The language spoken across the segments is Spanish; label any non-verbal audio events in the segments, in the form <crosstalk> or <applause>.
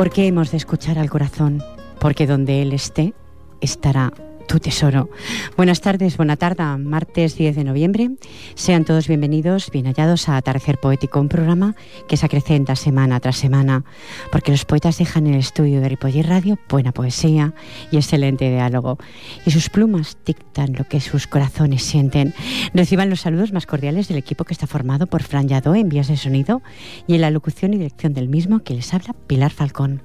¿Por qué hemos de escuchar al corazón? Porque donde Él esté, estará tu tesoro. Buenas tardes, buena tarde, martes 10 de noviembre. Sean todos bienvenidos, bien hallados a Atardecer Poético, un programa que se acrecenta semana tras semana, porque los poetas dejan en el estudio de Ripoller Radio buena poesía y excelente diálogo, y sus plumas dictan lo que sus corazones sienten. Reciban los saludos más cordiales del equipo que está formado por Fran Yadó en vías de sonido y en la locución y dirección del mismo que les habla Pilar Falcón.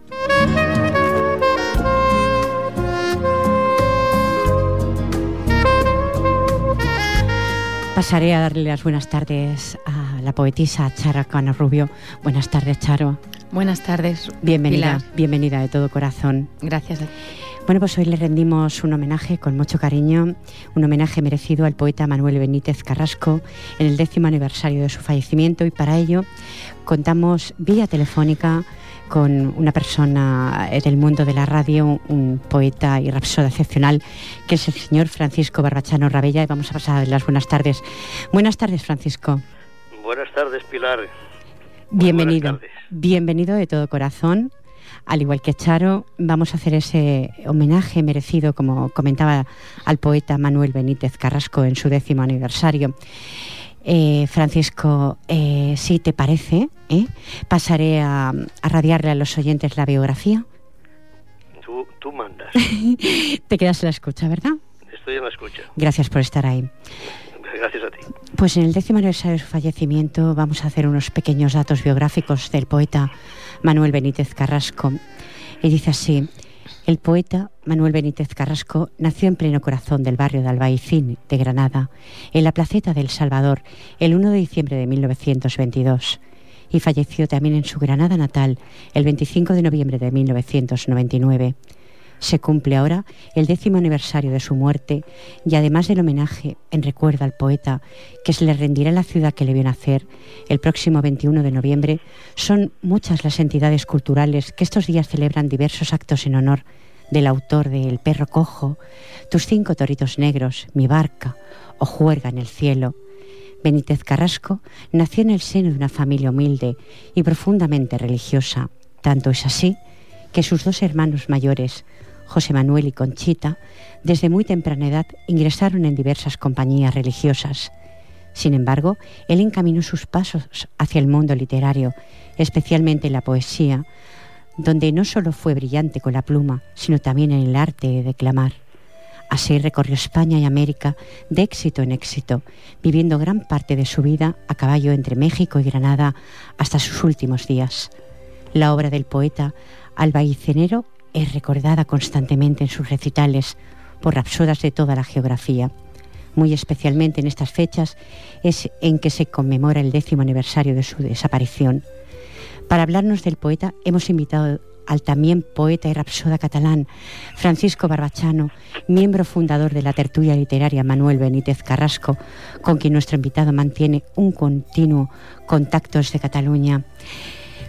Pasaré a darle las buenas tardes a la poetisa Chara Cano Rubio. Buenas tardes, Charo. Buenas tardes. Bienvenida, bienvenida de todo corazón. Gracias. Bueno, pues hoy le rendimos un homenaje con mucho cariño, un homenaje merecido al poeta Manuel Benítez Carrasco en el décimo aniversario de su fallecimiento y para ello contamos vía telefónica con una persona del mundo de la radio, un poeta y rapsoda excepcional, que es el señor Francisco Barbachano Rabella. Y vamos a pasar las buenas tardes. Buenas tardes, Francisco. Buenas tardes, Pilar. Bienvenido. Bienvenido de todo corazón. Al igual que Charo, vamos a hacer ese homenaje merecido, como comentaba, al poeta Manuel Benítez Carrasco en su décimo aniversario. Eh, Francisco, eh, si te parece, ¿eh? pasaré a, radiarle a los oyentes la biografía. Tú, tú mandas. <laughs> te quedas en la escucha, ¿verdad? Estoy en la escucha. Gracias por estar ahí. Gracias a ti. Pues en el décimo aniversario de su fallecimiento vamos a hacer unos pequeños datos biográficos del poeta Manuel Benítez Carrasco. Y dice así, el poeta Manuel Benítez Carrasco nació en pleno corazón del barrio de Albaicín de Granada, en la placeta del Salvador, el 1 de diciembre de 1922, y falleció también en su Granada natal el 25 de noviembre de 1999. Se cumple ahora el décimo aniversario de su muerte y además del homenaje en recuerdo al poeta que se le rendirá en la ciudad que le vio nacer el próximo 21 de noviembre, son muchas las entidades culturales que estos días celebran diversos actos en honor del autor de El perro cojo, Tus cinco toritos negros, Mi barca o Juerga en el cielo. Benítez Carrasco nació en el seno de una familia humilde y profundamente religiosa. Tanto es así que sus dos hermanos mayores, José Manuel y Conchita, desde muy temprana edad ingresaron en diversas compañías religiosas. Sin embargo, él encaminó sus pasos hacia el mundo literario, especialmente la poesía, donde no solo fue brillante con la pluma, sino también en el arte de declamar. Así recorrió España y América de éxito en éxito, viviendo gran parte de su vida a caballo entre México y Granada hasta sus últimos días. La obra del poeta albaicenero es recordada constantemente en sus recitales por rapsodas de toda la geografía. Muy especialmente en estas fechas es en que se conmemora el décimo aniversario de su desaparición. Para hablarnos del poeta hemos invitado al también poeta y rapsoda catalán Francisco Barbachano, miembro fundador de la tertulia literaria Manuel Benítez Carrasco, con quien nuestro invitado mantiene un continuo contacto desde Cataluña.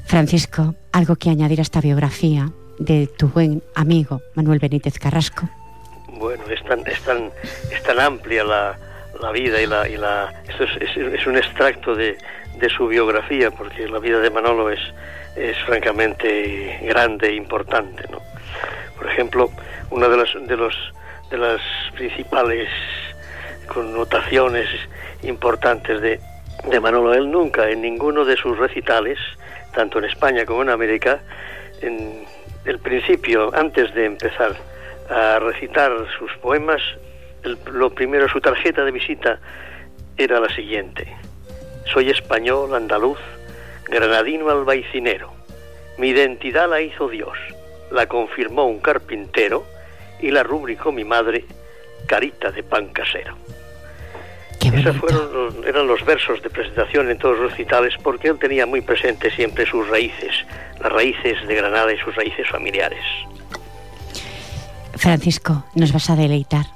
Francisco, ¿algo que añadir a esta biografía de tu buen amigo Manuel Benítez Carrasco? Bueno, es tan, amplia la, la vida y la... Y la es un extracto de, de su biografía, porque la vida de Manolo es, es francamente grande e importante. ¿no? Por ejemplo, una de las, de, los, de las principales connotaciones importantes de, de Manolo, él nunca en ninguno de sus recitales, tanto en España como en América, en el principio, antes de empezar a recitar sus poemas, lo primero, su tarjeta de visita era la siguiente. Soy español, andaluz, granadino albaicinero. Mi identidad la hizo Dios, la confirmó un carpintero y la rubricó mi madre, carita de pan casero. Esos fueron eran los versos de presentación en todos los recitales porque él tenía muy presente siempre sus raíces, las raíces de Granada y sus raíces familiares. Francisco, nos vas a deleitar.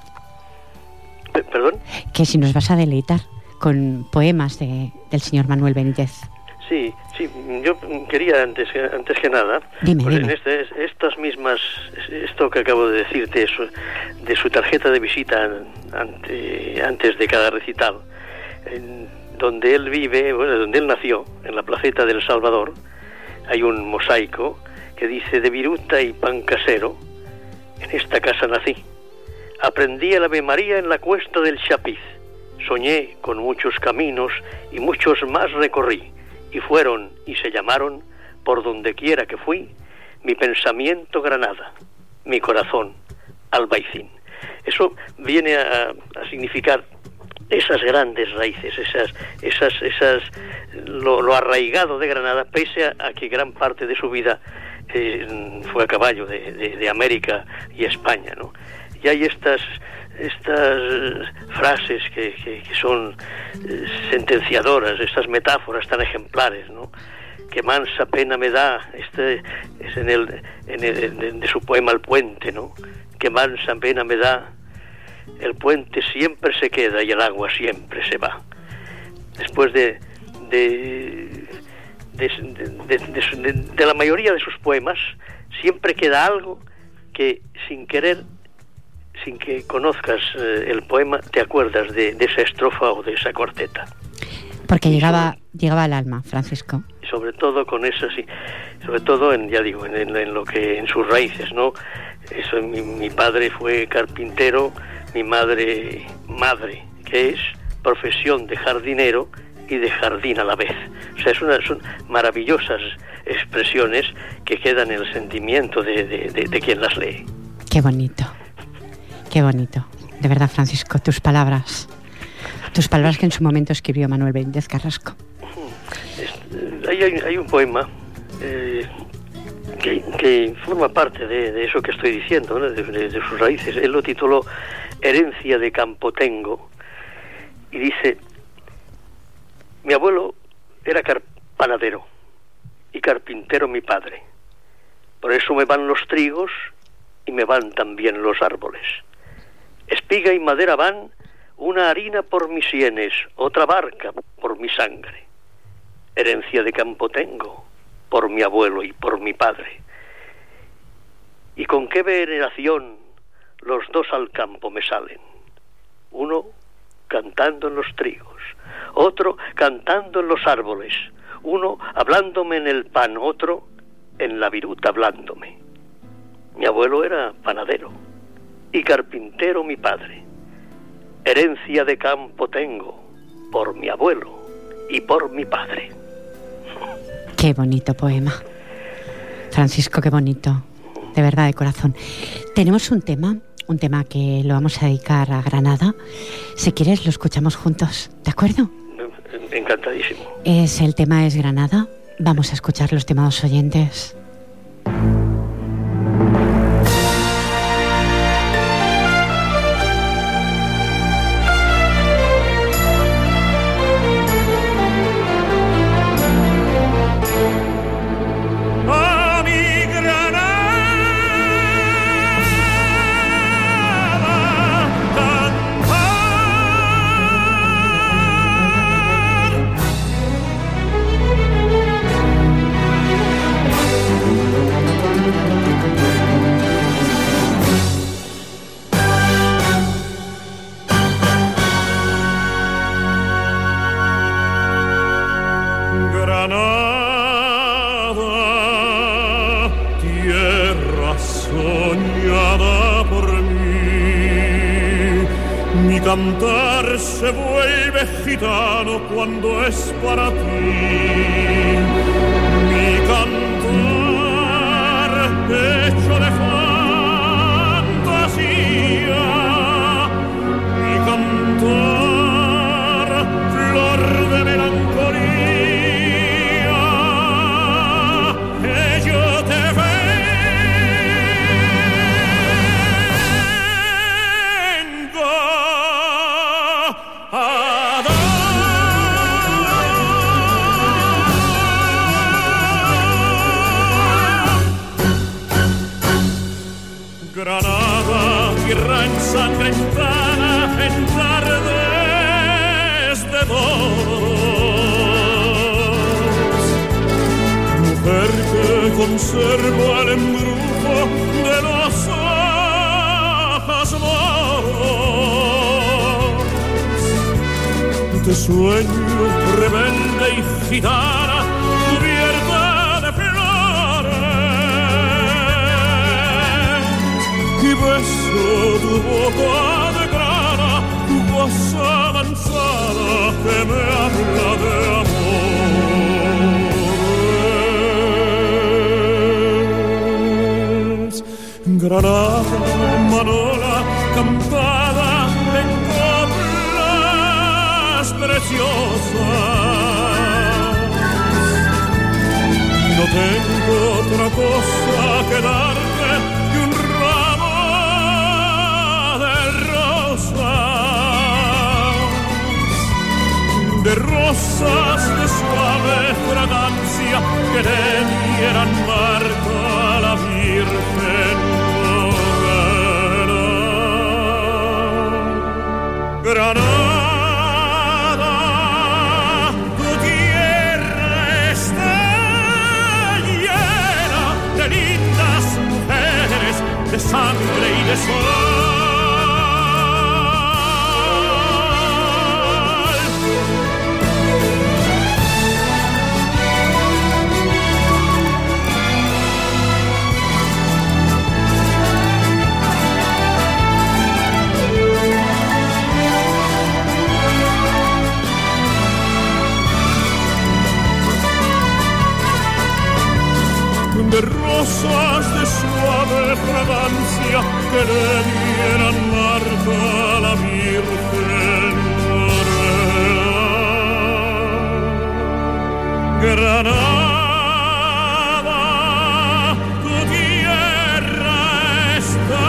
¿Perdón? Que si nos vas a deleitar con poemas de, del señor Manuel Benítez. Sí, sí, yo quería antes, antes que nada, dime, pues en este, estas mismas, esto que acabo de decirte, de su tarjeta de visita antes de cada recital, en donde él vive, bueno, donde él nació, en la placeta del Salvador, hay un mosaico que dice de viruta y pan casero, en esta casa nací. Aprendí el Ave María en la cuesta del Chapiz. Soñé con muchos caminos y muchos más recorrí y fueron y se llamaron, por donde quiera que fui, mi pensamiento Granada, mi corazón Albaicín. Eso viene a, significar esas grandes raíces, esas, esas, esas, lo, arraigado de Granada, pese a, que gran parte de su vida eh, fue a caballo de, de, América y España, ¿no? Y hay estas, estas frases que, que, son eh, sentenciadoras, estas metáforas tan ejemplares, ¿no? que mansa pena me da, este es en el, en el de su poema El puente, ¿no? que mansa pena me da, el puente siempre se queda y el agua siempre se va. Después de, de, de, de la mayoría de sus poemas, siempre queda algo que sin querer sin que conozcas eh, el poema, te acuerdas de, esa estrofa o de esa corteta. Porque llegaba, llegaba al alma, Francisco. Sobre todo con eso, sí. Sobre todo, en, ya digo, en, lo que, en sus raíces, ¿no? Eso, mi, mi padre fue carpintero, mi madre, madre, que es profesión de jardinero y de jardín a la vez. O sea, es una, son maravillosas expresiones que quedan en el sentimiento de, de quien las lee. Qué bonito. Qué bonito. De verdad, Francisco, tus palabras. Tus palabras que en su momento escribió Manuel Benítez Carrasco. Hay, un poema eh, que, forma parte de, eso que estoy diciendo, de, sus raíces. Él lo tituló Herencia de Campotengo y dice, mi abuelo era panadero y carpintero mi padre. Por eso me van los trigos y me van también los árboles. Espiga y madera van, una harina por mis sienes, otra barca por mi sangre. Herencia de campo tengo, por mi abuelo y por mi padre. Y con qué veneración los dos al campo me salen. Uno cantando en los trigos, otro cantando en los árboles, uno hablándome en el pan, otro en la viruta hablándome. Mi abuelo era panadero y carpintero mi padre. Herencia de campo tengo por mi abuelo y por mi padre. Qué bonito poema. Francisco, qué bonito. De verdad, de corazón. Tenemos un tema, un tema que lo vamos a dedicar a Granada. Si quieres, lo escuchamos juntos, ¿de acuerdo? Encantadísimo. Es el tema es Granada. Vamos a escuchar los temas oyentes. Mujer que conserva el embrujo de los ojos moros. De sueño rebelde y gitana cubierta de flores y beso tu boca de grana, tu voz avanzada que me habla de amores. Granada, Manola, campada en coplas preciosas. No tengo otra cosa que darte que un ramo de rosas, de rosas de suave fragancia que le dieran marca a la Virgen. Granada, tu tierra está llena de lindas mujeres, de sangre y de sol. De rosas de suave fragancia que le dieran marca a la Virgen Morena. Granada, tu tierra está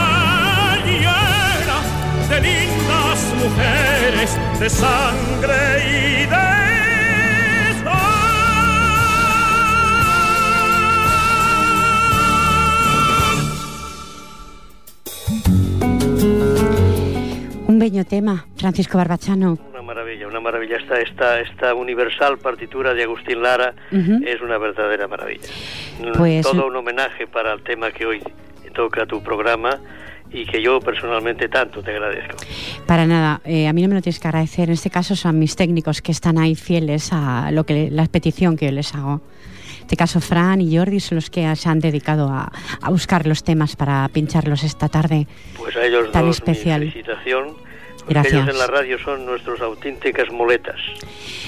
de lindas mujeres, de sangre y de bello tema, Francisco Barbachano. Una maravilla, una maravilla. Esta, esta, esta universal partitura de Agustín Lara Ujú. es una verdadera maravilla. Pues- Todo un homenaje para el tema que hoy toca tu programa y que yo personalmente tanto te agradezco. Para nada, eh, a mí no me lo tienes que agradecer. En este caso son mis técnicos que están ahí fieles a lo que la petición que yo les hago. En este caso, Fran y Jordi son los que se han dedicado a, a buscar los temas para pincharlos esta tarde. Pues a ellos Tan dos especial. mi felicitación. Gracias. ellos en la radio son nuestros auténticas moletas.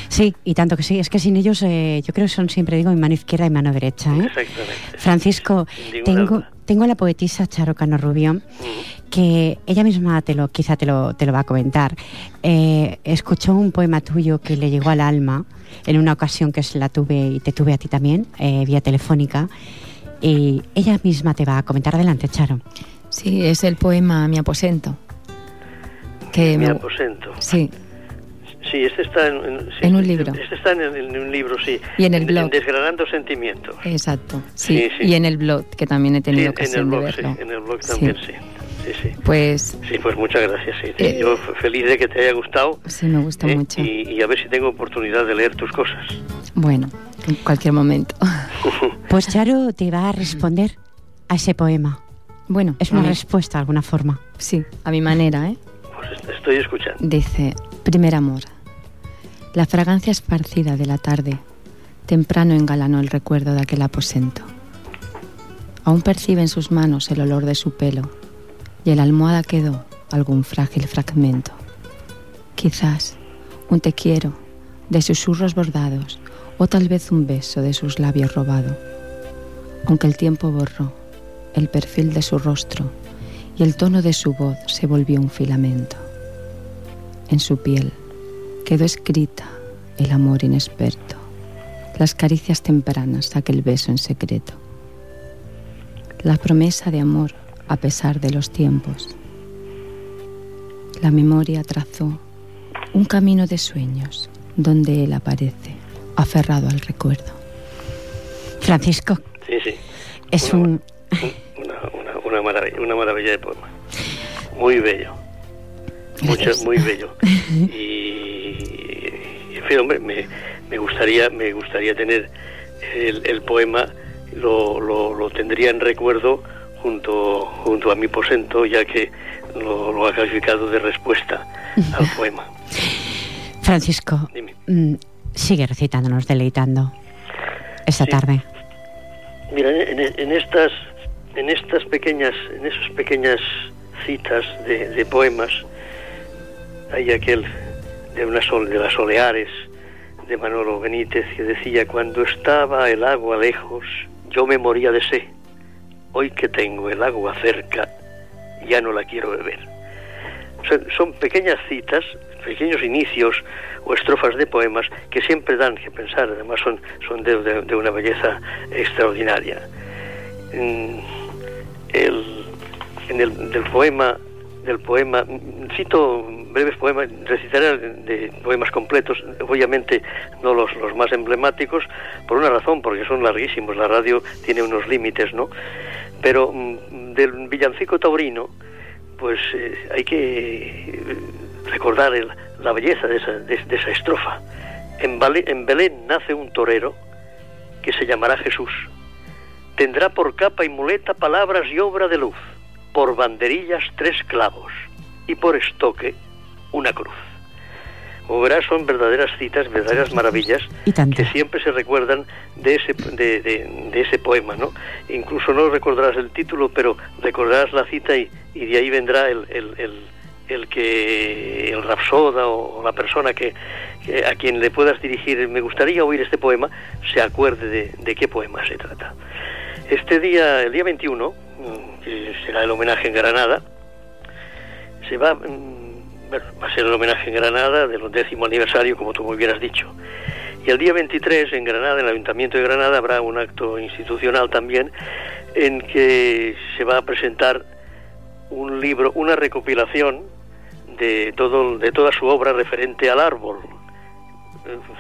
Sí, y tanto que sí. Es que sin ellos, eh, yo creo que son siempre, digo, mi mano izquierda y mano derecha. ¿eh? Exactamente. Francisco, tengo, duda. tengo a la poetisa Charo Cano Rubio, Mm. que ella misma te lo, quizá te lo, te lo va a comentar. Eh, escuchó un poema tuyo que le llegó al alma en una ocasión que se la tuve y te tuve a ti también, eh, vía telefónica. Y ella misma te va a comentar. Adelante, Charo. Sí, es el poema Mi aposento. Que Mi me- aposento. Sí, Sí, este está en, en- sí, En un este- libro. Este está en, en un libro, sí. Y en el blog. Desgranando sentimientos. exacto. Sí, Sí, sí. y en el blog, que también he Sí, tenido en el ocasión de blog, sí. En el blog Sí. también, sí. Sí, sí. Pues Sí, pues muchas gracias. Sí. Eh, Yo feliz de que te haya gustado. sí, me gusta ¿eh? mucho. Y, y a ver si tengo oportunidad de leer tus cosas. Bueno, en cualquier momento. <laughs> Pues Charo te va a responder a ese poema. Bueno, Es una respuesta de alguna forma. sí, a mi manera, ¿eh? Dice, primer amor. La fragancia esparcida de la tarde temprano engalanó el recuerdo de aquel aposento. Aún percibe en sus manos el olor de su pelo y en la almohada quedó algún frágil fragmento. Quizás un te quiero de susurros bordados o tal vez un beso de sus labios robado. Aunque el tiempo borró el perfil de su rostro y el tono de su voz se volvió un filamento. En su piel quedó escrita el amor inexperto, las caricias tempranas, aquel beso en secreto, la promesa de amor a pesar de los tiempos. La memoria trazó un camino de sueños donde él aparece, aferrado al recuerdo. Francisco, Sí, sí. es Una- un... Una, una, una maravilla, una maravilla de poema. Muy bello. Muy bello. <laughs> Y, en fin, hombre, me, me, gustaría, me gustaría tener el, el poema, lo, lo, lo, tendría en recuerdo junto, junto a mi posento, ya que lo, lo ha calificado de respuesta al <laughs> poema. Francisco, mm, sigue recitándonos, deleitando esta tarde. Mira, en, estas, en estas pequeñas, en esas pequeñas citas de, poemas, hay aquel de una sol, de las oleares de Manolo Benítez que decía cuando estaba el agua lejos, yo me moría de sed. Hoy que tengo el agua cerca, ya no la quiero beber. son pequeñas citas, pequeños inicios o estrofas de poemas que siempre dan que pensar, además son, son de, una belleza extraordinaria. En el, en el del poema del poema cito breves poemas recitaré de poemas completos obviamente no los, los más emblemáticos por una razón porque son larguísimos la radio tiene unos límites no pero mm, del villancico taurino pues eh, hay que recordar el, la belleza de esa, de, esa estrofa. En, en Belén nace un torero que se llamará Jesús. Tendrá por capa y muleta palabras y obra de luz, por banderillas tres clavos y por estoque una cruz. Verás, son verdaderas citas, verdaderas maravillas que siempre se recuerdan de ese, de, de, ese poema, ¿no? Incluso no recordarás el título, pero recordarás la cita y, y de ahí vendrá el, el el que el rapsoda o la persona que, a quien le puedas dirigir me gustaría oír este poema se acuerde de, qué poema se trata. Este día, el día 21, mm, que será el homenaje en Granada, se va, va a ser el homenaje en Granada del décimo aniversario, como tú muy bien has dicho. Y el día 23 en Granada, en el Ayuntamiento de Granada, habrá un acto institucional también en que se va a presentar un libro, una recopilación de todo de toda su obra referente al árbol.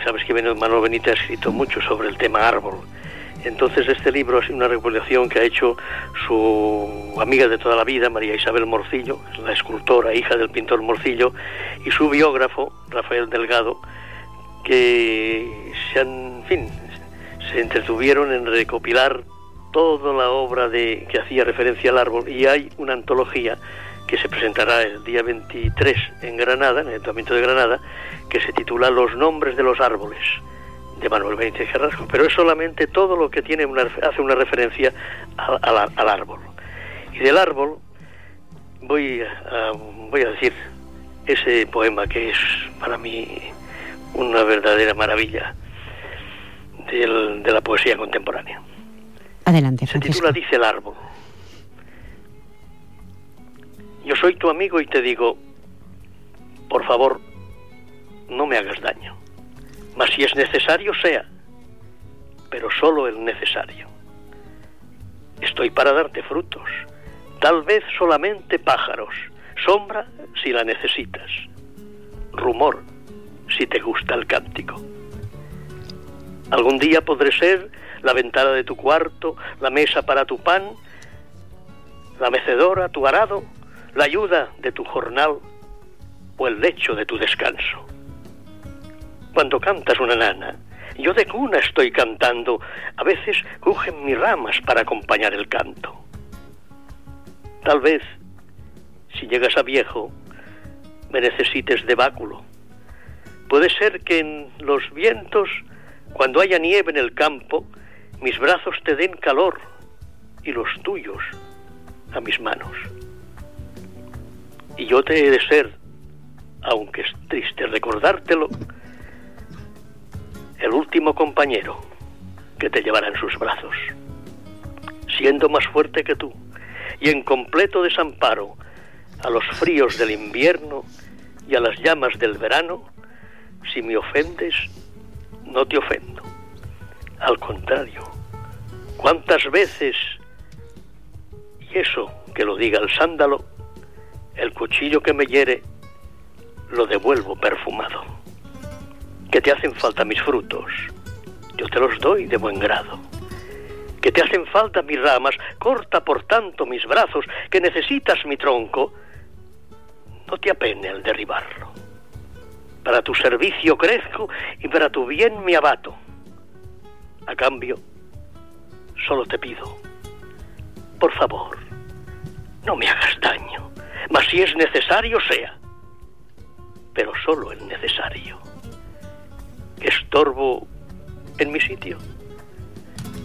Sabes que Manuel Benítez ha escrito mucho sobre el tema árbol. Entonces este libro es una recopilación que ha hecho su amiga de toda la vida, María Isabel Morcillo, la escultora, hija del pintor Morcillo, y su biógrafo, Rafael Delgado, que se han, fin, se entretuvieron en recopilar toda la obra de, que hacía referencia al árbol. Y hay una antología que se presentará el día 23 en Granada, en el Ayuntamiento de Granada, que se titula Los nombres de los árboles de Manuel Benítez Carrasco, pero es solamente todo lo que tiene una, hace una referencia al, árbol. Y del árbol voy a, voy a decir ese poema que es para mí una verdadera maravilla de la poesía contemporánea. Adelante, Se titula Dice el árbol. Yo soy tu amigo y te digo, por favor, no me hagas daño. Mas si es necesario, sea, pero solo el necesario. Estoy para darte frutos, tal vez solamente pájaros, sombra si la necesitas, rumor si te gusta el cántico. Algún día podré ser la ventana de tu cuarto, la mesa para tu pan, la mecedora, tu arado, la ayuda de tu jornal o el lecho de tu descanso. Cuando cantas una nana, yo de cuna estoy cantando, a veces crujen mis ramas para acompañar el canto. Tal vez, si llegas a viejo, me necesites de báculo. Puede ser que en los vientos, cuando haya nieve en el campo, mis brazos te den calor y los tuyos a mis manos. Y yo te he de ser, aunque es triste recordártelo, el último compañero que te llevará en sus brazos, siendo más fuerte que tú y en completo desamparo a los fríos del invierno y a las llamas del verano, si me ofendes, no te ofendo. Al contrario, ¿cuántas veces, y eso que lo diga el sándalo, el cuchillo que me hiere lo devuelvo perfumado? Que te hacen falta mis frutos, yo te los doy de buen grado. Que te hacen falta mis ramas, corta por tanto mis brazos, que necesitas mi tronco, no te apene el derribarlo. Para tu servicio crezco y para tu bien me abato. A cambio, solo te pido, por favor, no me hagas daño, mas si es necesario sea, pero solo el necesario. Estorbo en mi sitio.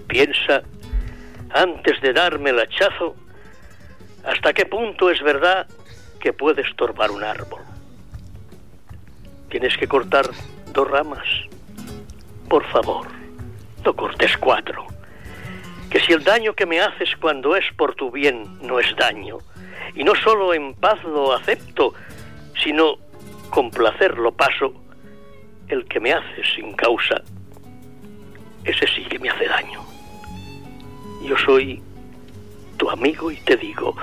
Piensa, antes de darme el hachazo, hasta qué punto es verdad que puede estorbar un árbol. Tienes que cortar dos ramas. Por favor, no cortes cuatro. Que si el daño que me haces cuando es por tu bien no es daño, y no solo en paz lo acepto, sino con placer lo paso, el que me haces sin causa, ese sí que me hace daño. Yo soy tu amigo y te digo,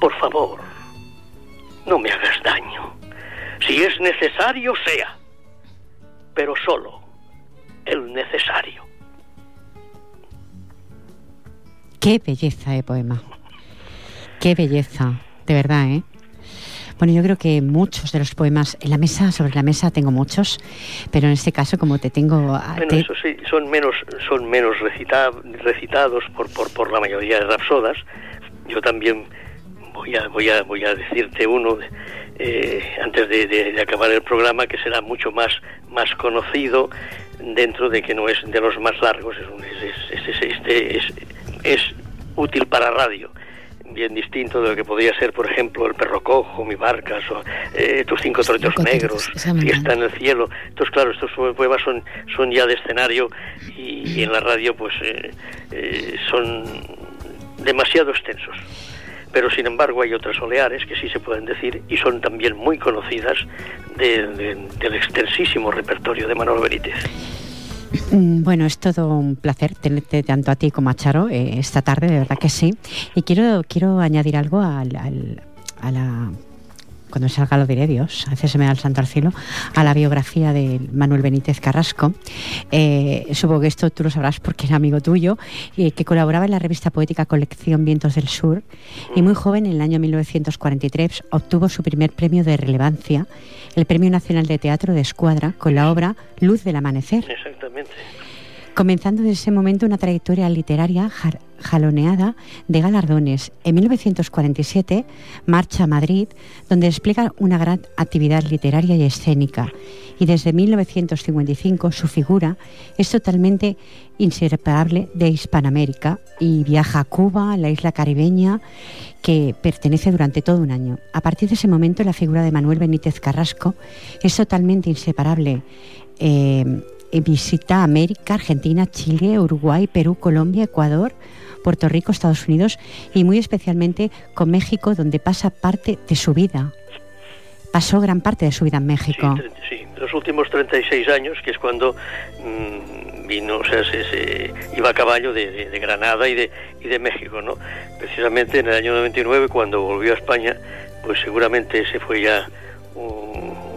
por favor, no me hagas daño. Si es necesario, sea, pero solo el necesario. Qué belleza de poema. Qué belleza, de verdad, ¿eh? Bueno, yo creo que muchos de los poemas en la mesa, sobre la mesa tengo muchos, pero en este caso como te tengo... Bueno, eso sí, son menos, son menos recitados por, por, por la mayoría de rapsodas. Yo también voy a, voy a, voy a decirte uno eh, antes de, acabar el programa que será mucho más, más conocido dentro de que no es de los más largos, es, es, este es, es útil para radio bien distinto de lo que podría ser, por ejemplo, El perro cojo, Mi barca, o, eh, Tus cinco trochos negros, Fiesta en el cielo. Entonces, claro, estos poemas son, son ya de escenario y, en la radio pues eh, eh, son demasiado extensos. Pero sin embargo hay otras oleares que sí se pueden decir y son también muy conocidas del extensísimo repertorio de Manuel Benítez. Mm, bueno, es todo un placer tenerte tanto a ti como a Charo eh, esta tarde, de verdad que sí. Y quiero, quiero añadir algo al, a la cuando salga lo diré Dios, a veces se me da el santo al cielo, a la biografía de Manuel Benítez Carrasco. Eh, supongo que esto tú lo sabrás porque era amigo tuyo, y que colaboraba en la revista poética Colección Vientos del Sur y muy joven, en el año 1943, obtuvo su primer premio de relevancia, el Premio Nacional de Teatro de Escuadra, con la obra Luz del Amanecer. Exactamente comenzando desde ese momento una trayectoria literaria jaloneada de galardones. En 1947 marcha a Madrid, donde despliega una gran actividad literaria y escénica. Y desde 1955 su figura es totalmente inseparable de Hispanoamérica y viaja a Cuba, la isla caribeña, que pertenece durante todo un año. A partir de ese momento la figura de Manuel Benítez Carrasco es totalmente inseparable. Eh, visita América, Argentina, Chile, Uruguay, Perú, Colombia, Ecuador, Puerto Rico, Estados Unidos y muy especialmente con México, donde pasa parte de su vida. Pasó gran parte de su vida en México. Sí, los últimos 36 años, que es cuando mm, vino, o sea, se, iba a caballo de, Granada y de, y de México, ¿no? Precisamente en el año 99, cuando volvió a España, pues seguramente ese fue ya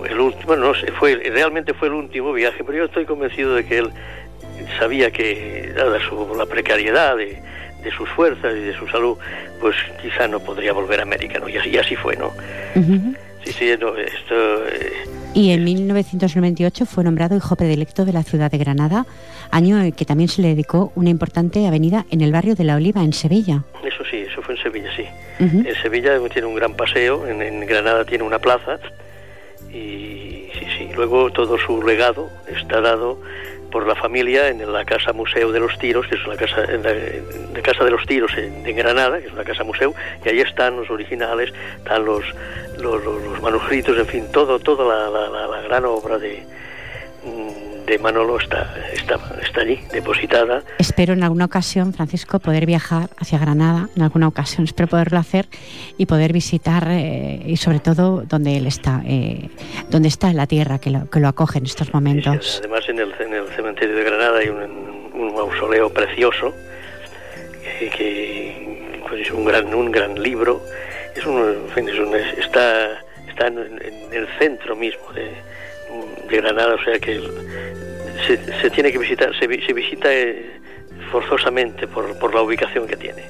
el último, no sé, fue, realmente fue el último viaje, pero yo estoy convencido de que él sabía que, dada su, la precariedad de, sus fuerzas y de su salud, pues quizá no podría volver a América, ¿no? Y así, así fue, ¿no? Sí, sí, esto... Eh, y en 1998 fue nombrado hijo predilecto de la ciudad de Granada, año en que también se le dedicó una importante avenida en el barrio de La Oliva, en Sevilla. Eso sí, eso fue en Sevilla, sí. En Sevilla tiene un gran paseo, en Granada tiene una plaza, y sí, sí, luego todo su legado está dado por la familia en la casa museo de los tiros, que es la casa, en la, casa de los tiros en, Granada, que es una casa museo, y ahí están los originales, están los, los, manuscritos, en fin, todo, toda la, la gran obra de, de Manolo está, está, está allí, depositada. Espero en alguna ocasión, Francisco, poder viajar hacia Granada, en alguna ocasión, espero poderlo hacer y poder visitar eh, y sobre todo donde él está, eh, donde está la tierra que lo, que lo acoge en estos momentos. además en el, en el, cementerio de Granada hay un, un mausoleo precioso que, pues es un gran, un gran libro, es un, está, está en, en el centro mismo de de Granada, o sea que se, tiene que visitar, se, visita eh, forzosamente por, por, la ubicación que tiene.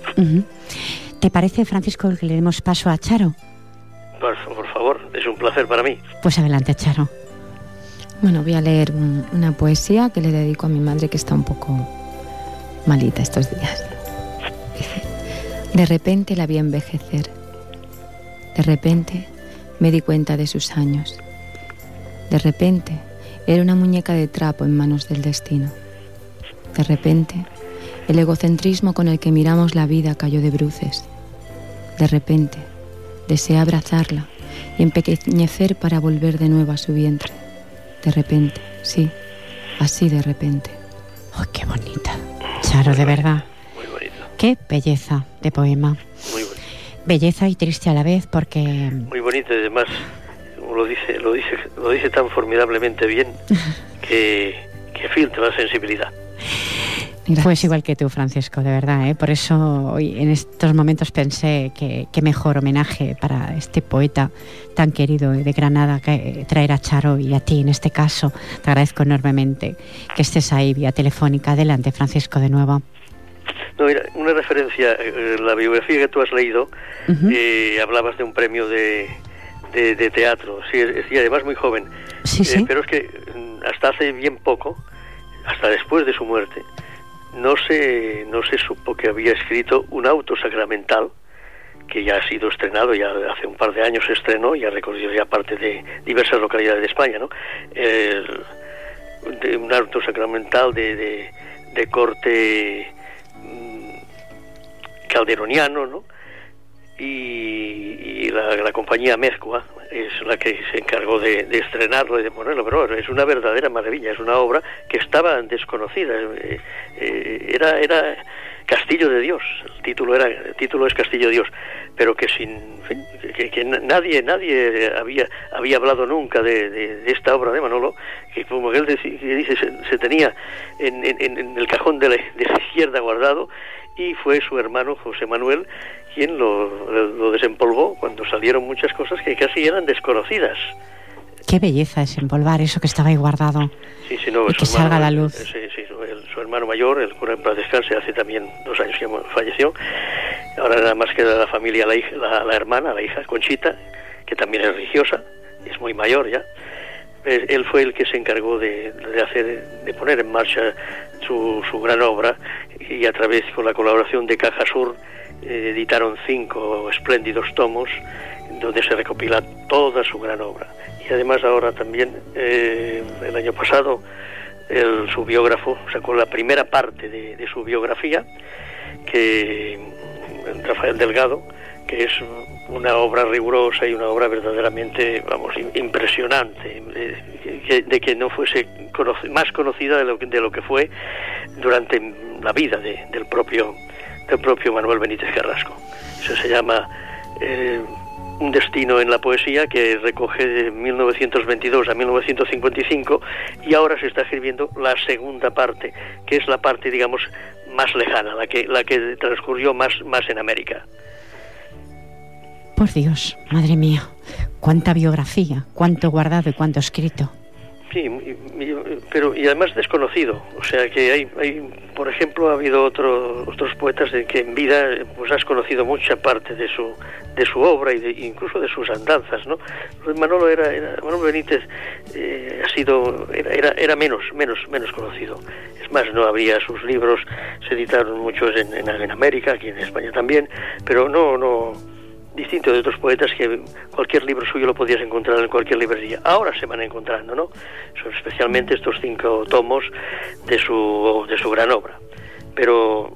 ¿Te parece, Francisco, que le demos paso a Charo? Por, por favor. un placer para mí. Pues adelante, Charo. Bueno, voy a leer una poesía que le dedico a mi madre que está un poco malita estos días. De repente la vi envejecer. De repente me di cuenta de sus años. De repente era una muñeca de trapo en manos del destino. De repente el egocentrismo con el que miramos la vida cayó de bruces. De repente deseé abrazarla y empequeñecer para volver de nuevo a su vientre. De repente, sí, así de repente. ¡Oh, qué bonita! Charo, de verdad. Muy bonito. Qué belleza de poema. Muy bonito. Belleza y triste a la vez porque... Muy bonito y además lo dice, lo dice, lo dice tan formidablemente bien <laughs> que, que filtra la sensibilidad. Pues igual que tú, Francisco, de verdad. ¿eh? Por eso hoy en estos momentos pensé que, qué mejor homenaje para este poeta tan querido de Granada que traer a Charo y a ti en este caso. Te agradezco enormemente que estés ahí vía telefónica. Adelante, Francisco, de nuevo. No, mira, una referencia, eh, la biografía que tú has leído, eh, hablabas de un premio de, de, de teatro, sí, y además muy joven. Sí, Eh, pero es que mm, hasta hace bien poco, hasta después de su muerte, no se, no se supo que había escrito un auto sacramental que ya ha sido estrenado, ya hace un par de años se estrenó y ha recorrido ya parte de diversas localidades de España, ¿no? El- de un auto sacramental de, de, de corte mm, calderoniano, ¿no? Y, y la, compañía Mezcua es la que se encargó de, estrenarlo y de ponerlo, pero es una verdadera maravilla, es una obra que estaba desconocida, eh, eh, era, era Castillo de Dios, el título era el título es Castillo de Dios, pero que sin que, nadie nadie había había hablado nunca de, esta obra de Manolo, que como él dice se, se tenía en, en- en el cajón de la, de la izquierda guardado y fue su hermano José Manuel quien lo, lo desempolvó cuando salieron muchas cosas que casi eran desconocidas. Qué belleza desempolvar eso que estaba ahí guardado. Sí, sí, no, Y que salga a la luz. Sí, sí, su, el- su hermano mayor, el cura en paz descanse, hace también dos años que falleció. Ahora nada más queda la familia, la, hija, la, la hermana, la hija Conchita, que también es religiosa, es muy mayor ya. Eh, Él fue el que se encargó de, hacer, de poner en marcha su, gran obra y a través con la colaboración de Caja Sur eh, editaron cinco espléndidos tomos donde se recopila toda su gran obra. Y además ahora también, eh, el año pasado, su biógrafo sacó la primera parte de, de su biografía, que Rafael Delgado, que es una obra rigurosa y una obra verdaderamente, vamos, im- impresionante, eh, de que no fuese más conocida de lo, de lo que fue durante la vida de- del propio del propio Manuel Benítez Carrasco. Eso se llama eh, Un destino en la poesía que recoge de 1922 a 1955 y ahora se está escribiendo la segunda parte, que es la parte, digamos, más lejana, la que la que transcurrió más más en América. Por Dios, madre mía, cuánta biografía, cuánto guardado y cuánto escrito. Sí, y- y- pero y además desconocido. O sea que hay, hay por ejemplo, ha habido otro- otros poetas de que en vida pues has conocido mucha parte de su de su obra y incluso de sus andanzas, ¿no? Pues Manolo era, era- Manolo Benítez eh, ha sido era, era, era menos menos menos conocido. Es más, no había sus libros, se editaron muchos en, en, en América, aquí en España también, pero no no distinto de otros poetas que cualquier libro suyo lo podías encontrar en cualquier librería. Ahora se van encontrando, ¿no? Son especialmente estos cinco tomos de su, de su gran obra. Pero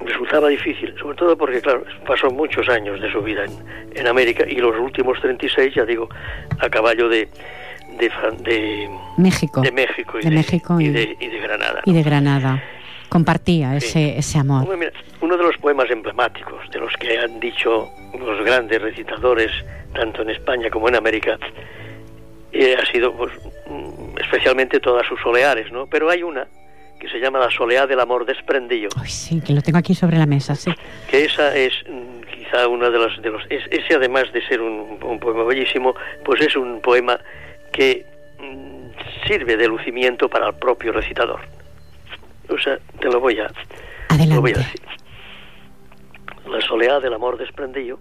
resultaba difícil, sobre todo porque, claro, pasó muchos años de su vida en, en América y los últimos 36, ya digo, a caballo de, de, México. de México, y De México y, y- de, y de Granada. Y de Granada. Compartía Sí. ese, ese amor. Bueno, mira, uno de los poemas emblemáticos de los que han dicho los grandes recitadores, tanto en España como en América, eh, ha sido pues, mm, especialmente todas sus soleares, ¿no? Pero hay una que se llama La soleá del amor desprendido, Ay, sí, que lo tengo aquí sobre la mesa, sí. que esa es mm, quizá una de los... De los es- ese además de ser un, un poema bellísimo, pues es un poema que mm, sirve de lucimiento para el propio recitador. O sea, te lo voy a, lo voy a Adelante. decir. La soleá del amor desprendido.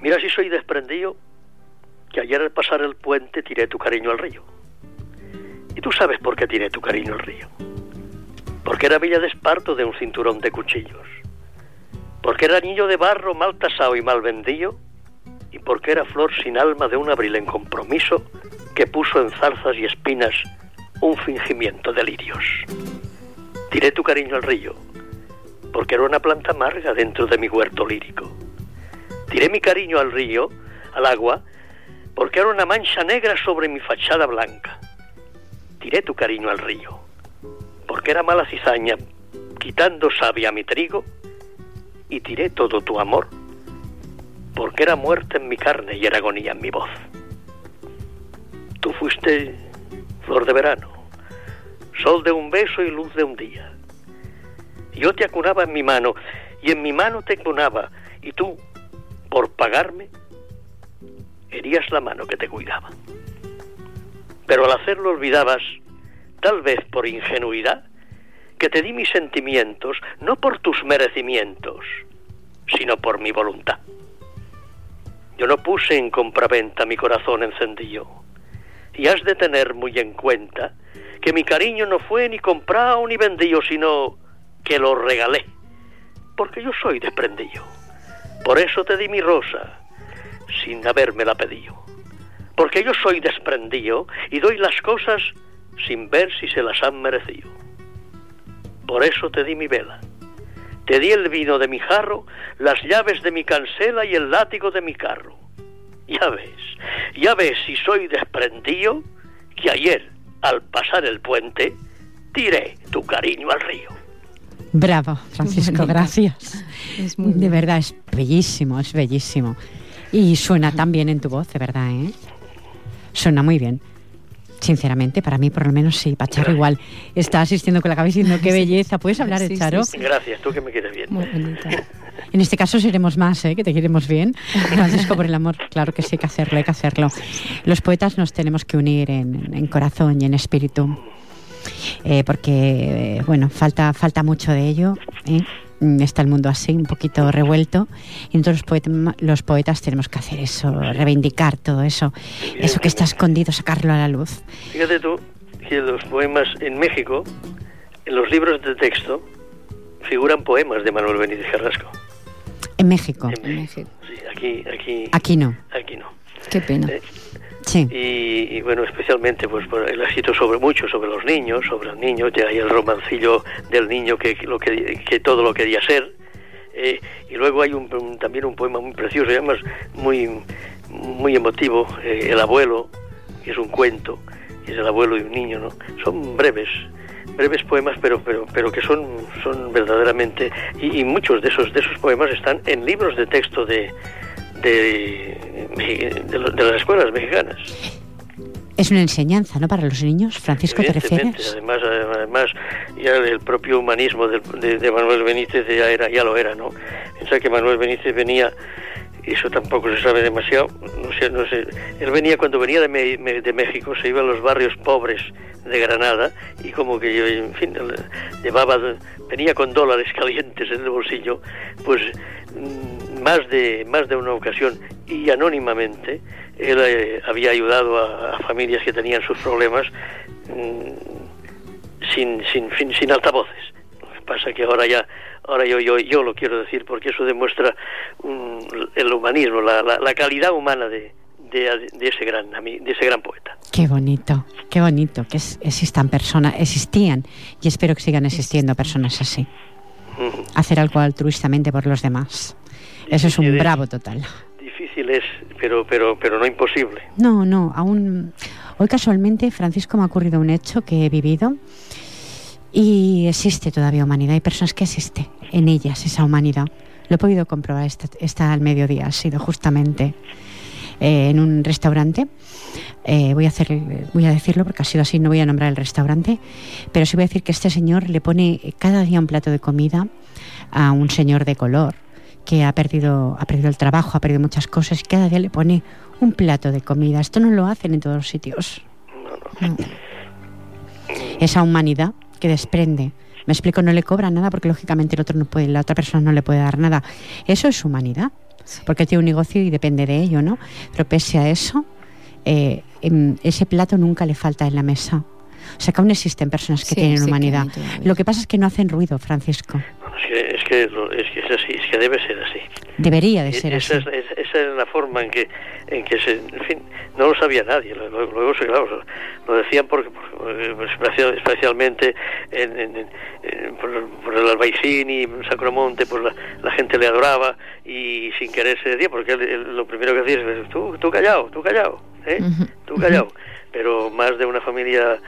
Mira si soy desprendido que ayer al pasar el puente tiré tu cariño al río. Y tú sabes por qué tiré tu cariño al río. Porque era villa de esparto de un cinturón de cuchillos. Porque era niño de barro mal tasado y mal vendido. Y porque era flor sin alma de un abril en compromiso que puso en zarzas y espinas un fingimiento de lirios. Tiré tu cariño al río, porque era una planta amarga dentro de mi huerto lírico. Tiré mi cariño al río, al agua, porque era una mancha negra sobre mi fachada blanca. Tiré tu cariño al río, porque era mala cizaña, quitando savia a mi trigo, y tiré todo tu amor, porque era muerte en mi carne y era agonía en mi voz. Tú fuiste flor de verano, sol de un beso y luz de un día. Yo te acunaba en mi mano y en mi mano te acunaba y tú, por pagarme, herías la mano que te cuidaba. Pero al hacerlo olvidabas, tal vez por ingenuidad, que te di mis sentimientos no por tus merecimientos, sino por mi voluntad. Yo no puse en compraventa mi corazón encendido, y has de tener muy en cuenta que mi cariño no fue ni comprado ni vendido, sino que lo regalé, porque yo soy desprendido. Por eso te di mi rosa, sin haberme la pedido. Porque yo soy desprendido y doy las cosas sin ver si se las han merecido. Por eso te di mi vela. Te di el vino de mi jarro, las llaves de mi cancela y el látigo de mi carro. Ya ves, ya ves si soy desprendido que ayer, al pasar el puente, tiré tu cariño al río. Bravo, Francisco, gracias. de verdad, es bellísimo, es bellísimo. Y suena tan bien en tu voz, de verdad, ¿eh? Suena muy bien. Sinceramente, para mí por lo menos sí, Pacharo igual está asistiendo con la cabeza diciendo qué belleza. ¿Puedes hablar, sí, Charo? Gracias, tú que me quieres bien. Muy bonita. En este caso seremos más, ¿eh? que te queremos bien. Francisco, por el amor, claro que sí, hay que hacerlo, hay que hacerlo. Los poetas nos tenemos que unir en, corazón y en espíritu. Eh, porque, eh, bueno, falta, falta mucho de ello. ¿eh? Está el mundo así, un poquito revuelto. Y entonces los, poeta, los poetas tenemos que hacer eso, reivindicar todo eso, eso que está escondido, sacarlo a la luz. Fíjate tú que los poemas en México, en los libros de texto, figuran poemas de Manuel Benítez Carrasco. En México. En México. Sí, aquí, aquí, aquí no. Aquí no. Qué pena. Eh, Sí. Y, y, bueno, especialmente pues por el escrito sobre mucho sobre los niños, sobre el niño, ya hay el romancillo del niño que, lo que, que todo lo quería ser. Eh, y luego hay un, un, también un poema muy precioso, además muy, muy emotivo, eh, El abuelo, que es un cuento, que es el abuelo y un niño, ¿no? Son breves, breves poemas, pero pero pero que son son verdaderamente y, y muchos de esos de esos poemas están en libros de texto de de, de, de, las escuelas mexicanas. Es una enseñanza, ¿no? Para los niños, Francisco, ¿te refieres? Además, además ya el propio humanismo de, de, de, Manuel Benítez ya era, ya lo era, ¿no? Piensa que Manuel Benítez venía, eso tampoco se sabe demasiado, no sé, no sé. Él venía cuando venía de, México, se iba a los barrios pobres de Granada y como que, en fin, llevaba, venía con dólares <laughs> calientes en el bolsillo, pues más de más de una ocasión y anónimamente él eh, había ayudado a, familias que tenían sus problemas mmm, sin, sin, sin, sin altavoces. Pasa que ahora ya ahora yo yo, yo lo quiero decir porque eso demuestra um, el humanismo, la, la, la calidad humana de, de, de, ese gran de ese gran poeta. Qué bonito, qué bonito que es, existan personas, existían y espero que sigan existiendo personas así. Uh -huh. Hacer algo altruistamente por los demás. Eso es un es, bravo total. Difícil es, pero, pero, pero no imposible. No, no, aún. Hoy casualmente, Francisco, me ha ocurrido un hecho que he vivido y existe todavía humanidad. Hay personas que existe en ellas esa humanidad. Lo he podido comprobar esta, esta al mediodía. Ha sido justamente eh, en un restaurante. Eh, voy, a hacer, voy a decirlo porque ha sido así, no voy a nombrar el restaurante, pero sí voy a decir que este señor le pone cada día un plato de comida a un señor de color que ha perdido, ha perdido el trabajo, ha perdido muchas cosas y cada día le pone un plato de comida. Esto no lo hacen en todos los sitios. No. Esa humanidad que desprende. Me explico, no le cobra nada porque lógicamente el otro no puede, la otra persona no le puede dar nada. Eso es humanidad, porque tiene un negocio y depende de ello, ¿no? Pero pese a eso, eh, em, ese plato nunca le falta en la mesa. O sea que aún existen personas que Sí, tienen sí humanidad. Lo que pasa es que no hacen ruido, Francisco. Es, que, es, que, lo- es que es así, es que debe ser así. Debería de E- ser así. esa, es, es- esa era la forma en que, en que se, en fin, no lo sabía nadie. Luego, se- claro, lo decían porque, porque, eh, especial- especialmente en, en- en- por, el- por el Albaicín y Sacromonte, pues la, la gente le adoraba y sin querer se decía, porque él- él lo primero que hacía es, tú, tú callado, tú callado, ¿eh? Tú callado. Pero más de una familia...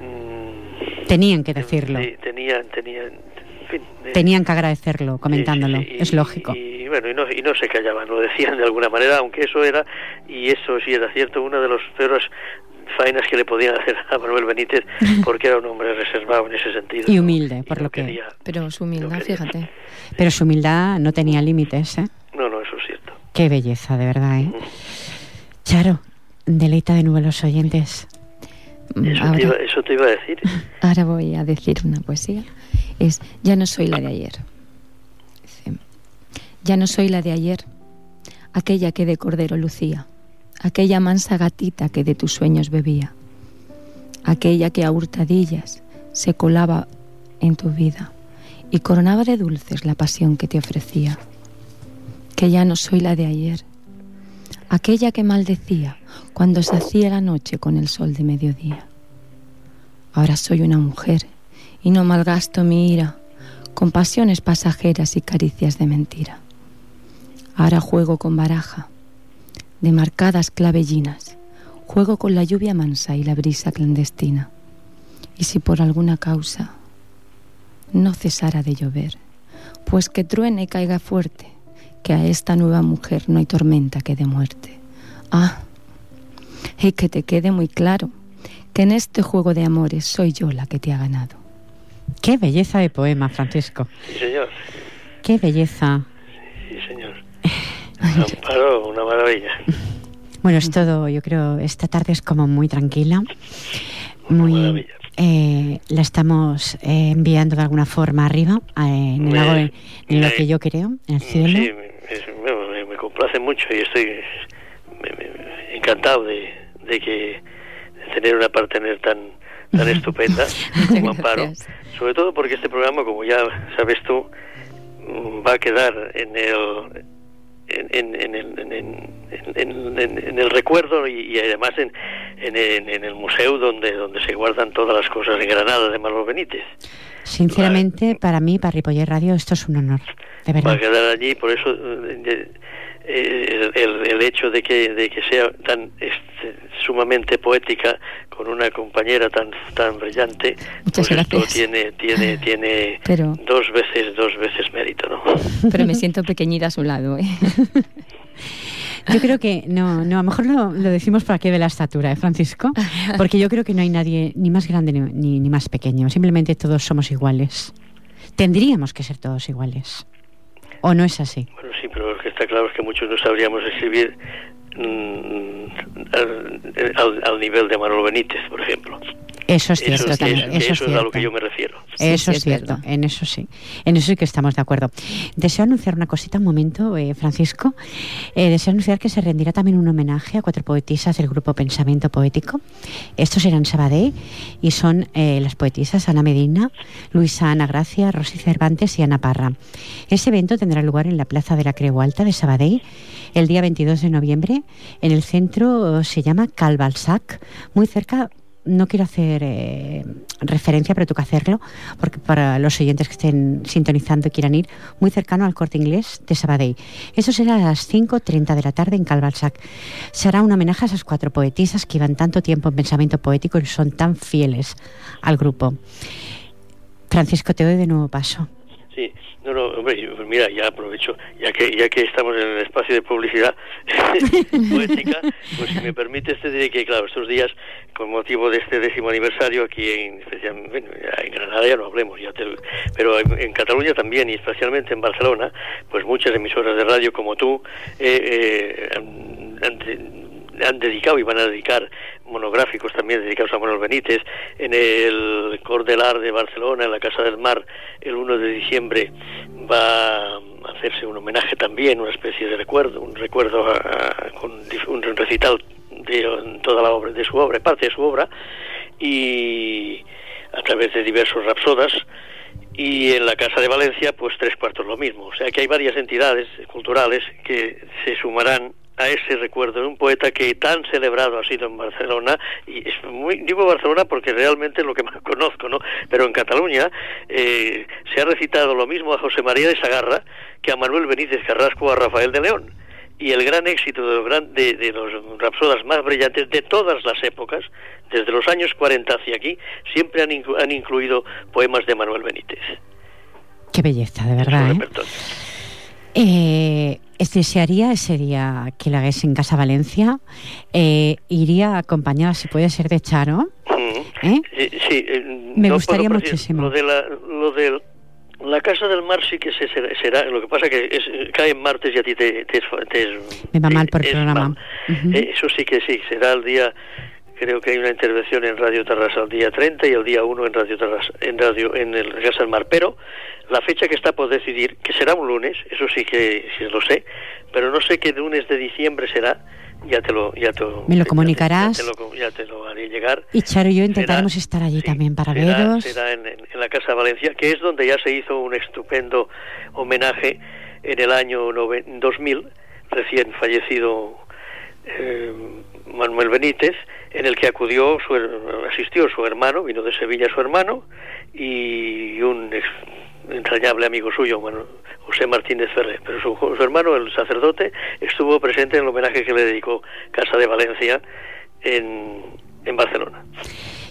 mm, Tenían que decirlo. Sí, tenían, tenían, en fin, Tenían que agradecerlo comentándolo. Es lógico. Y, bueno, y no, y no se callaban, lo decían de alguna manera, aunque eso era, y eso sí era cierto, una de las peores faenas que le podían hacer a Manuel Benítez, <laughs> porque era un hombre reservado en ese sentido. Y ¿no? humilde, por no lo que- quería- Pero su humildad, quería. fíjate. Pero su humildad no tenía límites, ¿eh? No, no, eso es cierto. Qué belleza, de verdad, ¿eh? Charo, deleita de nuevo a los oyentes. Mm, Eso, te Ahora, iba, eso te iba a decir. <laughs> ahora voy a decir una poesía. Es Ya no soy la de ayer. Ya no soy la de ayer, aquella que de cordero lucía, aquella mansa gatita que de tus sueños bebía, aquella que a hurtadillas se colaba en tu vida y coronaba de dulces la pasión que te ofrecía. Que ya no soy la de ayer, aquella que maldecía cuando se hacía la noche con el sol de mediodía. Ahora soy una mujer y no malgasto mi ira con pasiones pasajeras y caricias de mentira. Ahora juego con baraja de marcadas clavellinas, juego con la lluvia mansa y la brisa clandestina. Y si por alguna causa no cesara de llover, pues que truene y caiga fuerte, que a esta nueva mujer no hay tormenta que de muerte. Ah, y que te quede muy claro que en este juego de amores soy yo la que te ha ganado. Qué belleza de poema, Francisco. Sí, señor. Qué belleza. Sí, señor. <laughs> Amparo, una maravilla. Bueno, es todo, yo creo, esta tarde es como muy tranquila. Muy, maravilla. eh, la estamos eh, enviando de alguna forma arriba, eh, en, el en lo me- que yo creo, en el cielo. Sí, es- me- me- me complace mucho y estoy me- me- encantado de, de que de tener una partner tan tan estupenda <laughs> como Amparo. gracias. Sobre todo porque este programa, como ya sabes tú, mm, va a quedar en el en, en, en el, en, el recuerdo y, y además en, en, en- en el museo donde donde se guardan todas las cosas en Granada de Manuel Benítez. Sinceramente, para mí, para Ripoller Radio, esto es un honor, va a quedar allí por eso eh, eh, el, el- el hecho de que de que sea tan este, sumamente poética con una compañera tan tan brillante Muchas pues esto gracias. tiene tiene tiene Pero- dos veces dos veces mérito no Pero me siento pequeñita a su lado, ¿eh? Yo creo que, no, no, a lo mejor lo, lo decimos por aquí de la estatura, ¿eh, Francisco? Porque yo creo que no hay nadie ni más grande ni, ni, ni más pequeño, simplemente todos somos iguales. Tendríamos que ser todos iguales. ¿O no es así? bueno sí pero lo que está claro es que muchos no sabríamos escribir mm, al, al- nivel de Manuel Benítez por ejemplo Eso es cierto eso, también. eso- Eso, es eso es a lo cierto. que yo me refiero Eso sí, es es cierto, en eso sí, en eso sí que estamos de acuerdo. Deseo anunciar una cosita un momento, eh, Francisco. Eh, deseo anunciar que se rendirá también un homenaje a cuatro poetisas del grupo Pensamiento Poético. Estos eran Sabadell y son eh, las poetisas Ana Medina, Luisa Ana Gracia, Rosy Cervantes y Ana Parra. Ese evento tendrá lugar en la Plaza de la Creu Alta de Sabadell el día 22 de noviembre. En el centro eh, se llama Calbalsac, muy cerca no quiero hacer eh, referencia, pero tengo que hacerlo, porque para los oyentes que estén sintonizando y quieran ir, muy cercano al corte inglés de Sabadell. Eso será a las 5.30 de la tarde en Calbalsac. Será un homenaje a esas cuatro poetisas que llevan tanto tiempo en pensamiento poético y son tan fieles al grupo. Francisco, te doy de nuevo paso. Sí, no, no, hombre, pues mira, ya aprovecho, ya que ya que estamos en el espacio de publicidad <laughs> poética, pues si me permites te diré que, claro, estos días, con motivo de este décimo aniversario, aquí en, en Granada ya no hablemos, ya te- pero en, Cataluña también, y especialmente en Barcelona, pues muchas emisoras de radio como tú eh, eh, han- han de- han dedicado y van a dedicar monográficos también dedicados a Manuel Benítez. En el Cordelar de Barcelona, en la Casa del Mar, el 1 de diciembre va a hacerse un homenaje también, una especie de recuerdo, un recuerdo a- con un recital de toda la obra, de su obra, parte de su obra, y a través de diversos rapsodas, y en la Casa de Valencia, pues tres cuartos lo mismo. O sea que hay varias entidades culturales que se sumarán a ese recuerdo de un poeta que tan celebrado ha sido en Barcelona y es muy digo Barcelona porque realmente es lo que más <laughs> conozco no pero en Cataluña eh, se ha recitado lo mismo a José María de Sagarra que a Manuel Benítez Carrasco o a Rafael de León y el gran éxito de los, gran, de, de los rapsodas más brillantes de todas las épocas, desde los años 40 hacia aquí, siempre han, inclu han incluido poemas de Manuel Benítez. Qué belleza, de verdad. ¿eh? Eh, desearía ese día que lo hagáis en Casa Valencia. Eh, iría acompañada, si puede ser, de Charo. ¿Eh? Sí, me no gustaría muchísimo. Lo, de la, lo la Casa del Mar sí que se, será, lo que pasa que es, cae en martes y a ti te... te, te Me va mal por el programa. Uh -huh. eh, eso sí que sí, será el día... Creo que hay una intervención en Radio Terrassa el día 30 y el día 1 en Radio Terrassa, en Radio en el Casa del Mar, pero la fecha que está por decidir, que será un lunes, eso sí que sí lo sé, pero no sé qué lunes de diciembre será, ya te lo ya te, me lo comunicarás ya te, ya te, lo, ya te lo, haré llegar. Y Charo y yo intentaremos será, estar allí sí, también para será, veros. será en, la Casa Valencia que es donde ya se hizo un estupendo homenaje en el año 2000 recién fallecido eh, Manuel Benítez en el que acudió su, asistió su hermano vino de Sevilla su hermano y un ex, entrañable amigo suyo, bueno, José Martínez Ferrer, pero su, su, hermano, el sacerdote, estuvo presente en el homenaje que le dedicó Casa de Valencia en, en Barcelona.